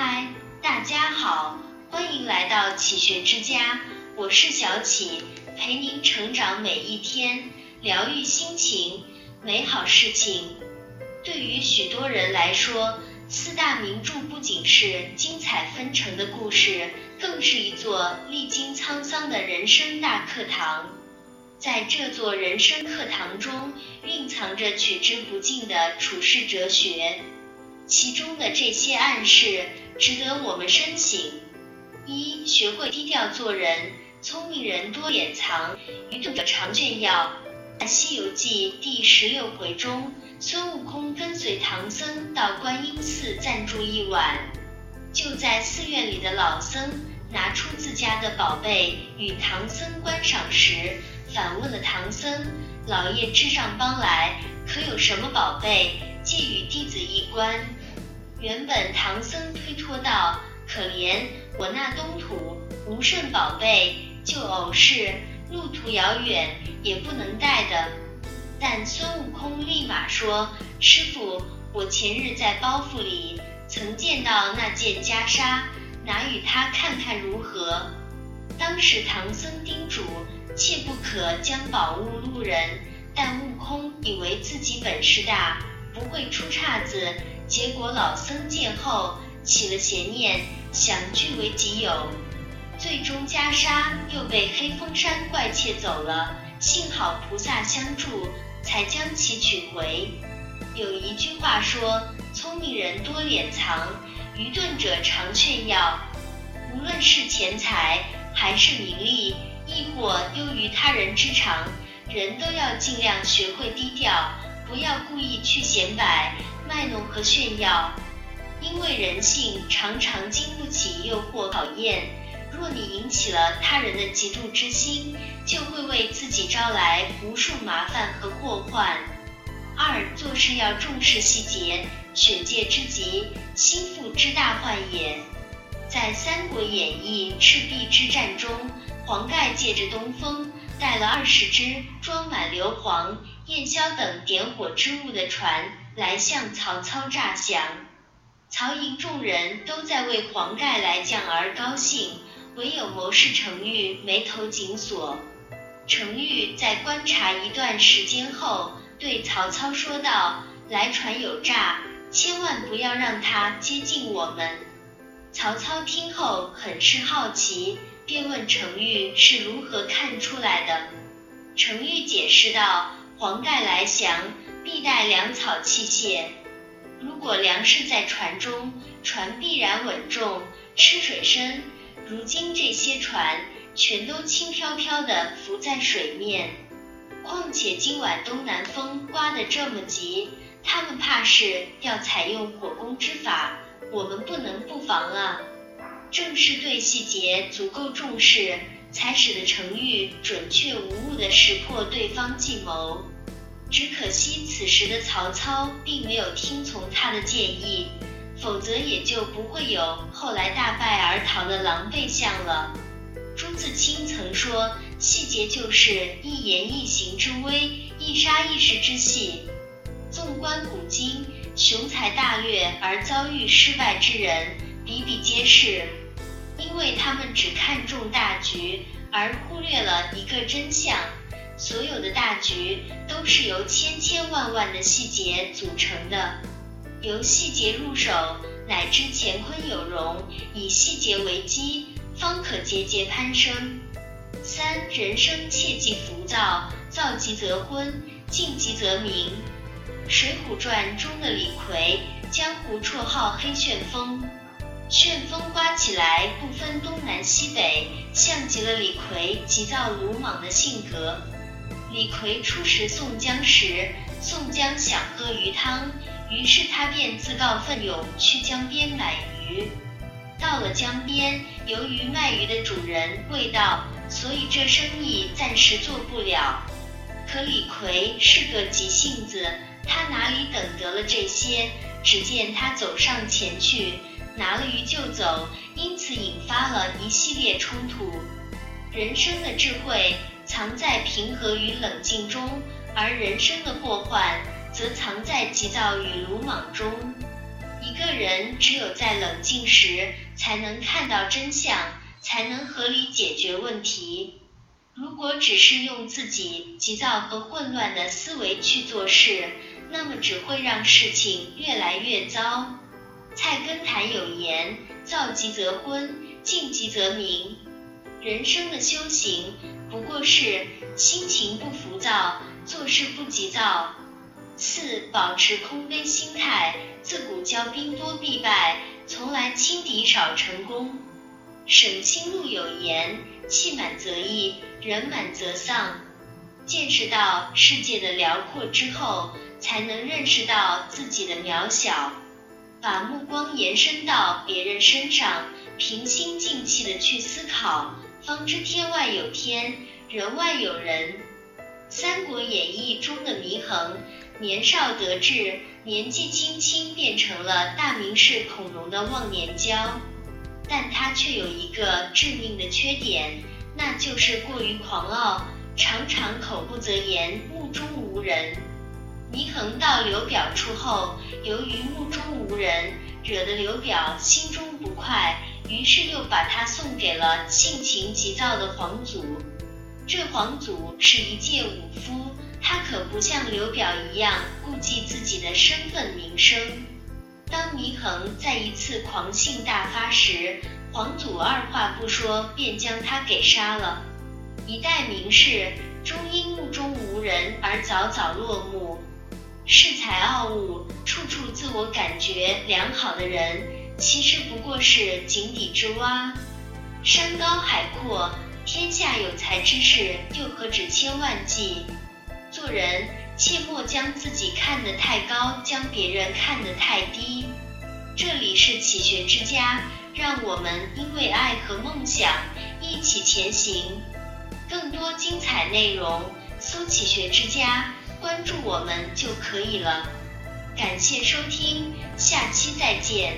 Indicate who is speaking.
Speaker 1: 嗨，大家好，欢迎来到启学之家，我是小启，陪您成长每一天，疗愈心情，美好事情。对于许多人来说，四大名著不仅是精彩纷呈的故事，更是一座历经沧桑的人生大课堂。在这座人生课堂中，蕴藏着取之不尽的处世哲学。其中的这些暗示值得我们深省：一、学会低调做人，聪明人多掩藏，愚钝者常炫耀。《西游记》第十六回中，孙悟空跟随唐僧到观音寺暂住一晚，就在寺院里的老僧拿出自家的宝贝与唐僧观赏时，反问了唐僧：“老爷智障帮来，可有什么宝贝，借与弟子一观？”原本唐僧推脱道：“可怜我那东土无甚宝贝，就偶是路途遥远也不能带的。”但孙悟空立马说：“师傅，我前日在包袱里曾见到那件袈裟，拿与他看看如何？”当时唐僧叮嘱：“切不可将宝物路人。”但悟空以为自己本事大，不会出岔子。结果老僧见后起了邪念，想据为己有，最终袈裟又被黑风山怪窃走了。幸好菩萨相助，才将其取回。有一句话说：“聪明人多敛藏，愚钝者常炫耀。”无论是钱财还是名利，亦或优于他人之长，人都要尽量学会低调，不要故意去显摆。卖弄和炫耀，因为人性常常经不起诱惑考验。若你引起了他人的嫉妒之心，就会为自己招来无数麻烦和祸患。二，做事要重视细节，选戒之极，心腹之大患也。在《三国演义·赤壁之战》中，黄盖借着东风，带了二十只装满硫磺、焰硝等点火之物的船。来向曹操诈降，曹营众人都在为黄盖来将而高兴，唯有谋士程昱眉头紧锁。程昱在观察一段时间后，对曹操说道：“来船有诈，千万不要让他接近我们。”曹操听后很是好奇，便问程昱是如何看出来的。程昱解释道：“黄盖来降。”必带粮草器械，如果粮食在船中，船必然稳重，吃水深。如今这些船全都轻飘飘的浮在水面，况且今晚东南风刮得这么急，他们怕是要采用火攻之法，我们不能不防啊！正是对细节足够重视，才使得程昱准确无误地识破对方计谋。只可惜此时的曹操并没有听从他的建议，否则也就不会有后来大败而逃的狼狈相了。朱自清曾说：“细节就是一言一行之微，一沙一石之细。”纵观古今，雄才大略而遭遇失败之人比比皆是，因为他们只看重大局，而忽略了一个真相。所有的大局都是由千千万万的细节组成的，由细节入手，乃知乾坤有容；以细节为基，方可节节攀升。三，人生切忌浮躁，躁极则昏，静极则明。《水浒传》中的李逵，江湖绰号黑旋风，旋风刮起来不分东南西北，像极了李逵急躁鲁莽的性格。李逵初识宋江时，宋江想喝鱼汤，于是他便自告奋勇去江边买鱼。到了江边，由于卖鱼的主人未到，所以这生意暂时做不了。可李逵是个急性子，他哪里等得了这些？只见他走上前去，拿了鱼就走，因此引发了一系列冲突。人生的智慧。藏在平和与冷静中，而人生的祸患则藏在急躁与鲁莽中。一个人只有在冷静时，才能看到真相，才能合理解决问题。如果只是用自己急躁和混乱的思维去做事，那么只会让事情越来越糟。菜根谭有言：躁急则昏，静急则明。人生的修行，不过是心情不浮躁，做事不急躁。四、保持空杯心态。自古骄兵多必败，从来轻敌少成功。沈清路有言：气满则溢，人满则丧。见识到世界的辽阔之后，才能认识到自己的渺小。把目光延伸到别人身上，平心静气的去思考。方知天外有天，人外有人。《三国演义》中的祢衡，年少得志，年纪轻轻变成了大名士孔融的忘年交。但他却有一个致命的缺点，那就是过于狂傲，常常口不择言，目中无人。祢衡到刘表处后，由于目中无人，惹得刘表心中不快。于是又把他送给了性情急躁的皇祖。这皇祖是一介武夫，他可不像刘表一样顾忌自己的身份名声。当祢衡在一次狂性大发时，皇祖二话不说便将他给杀了。一代名士终因目中无人而早早落幕。恃才傲物、处处自我感觉良好的人。其实不过是井底之蛙，山高海阔，天下有才之士又何止千万计？做人切莫将自己看得太高，将别人看得太低。这里是启学之家，让我们因为爱和梦想一起前行。更多精彩内容，搜启学之家，关注我们就可以了。感谢收听，下期再见。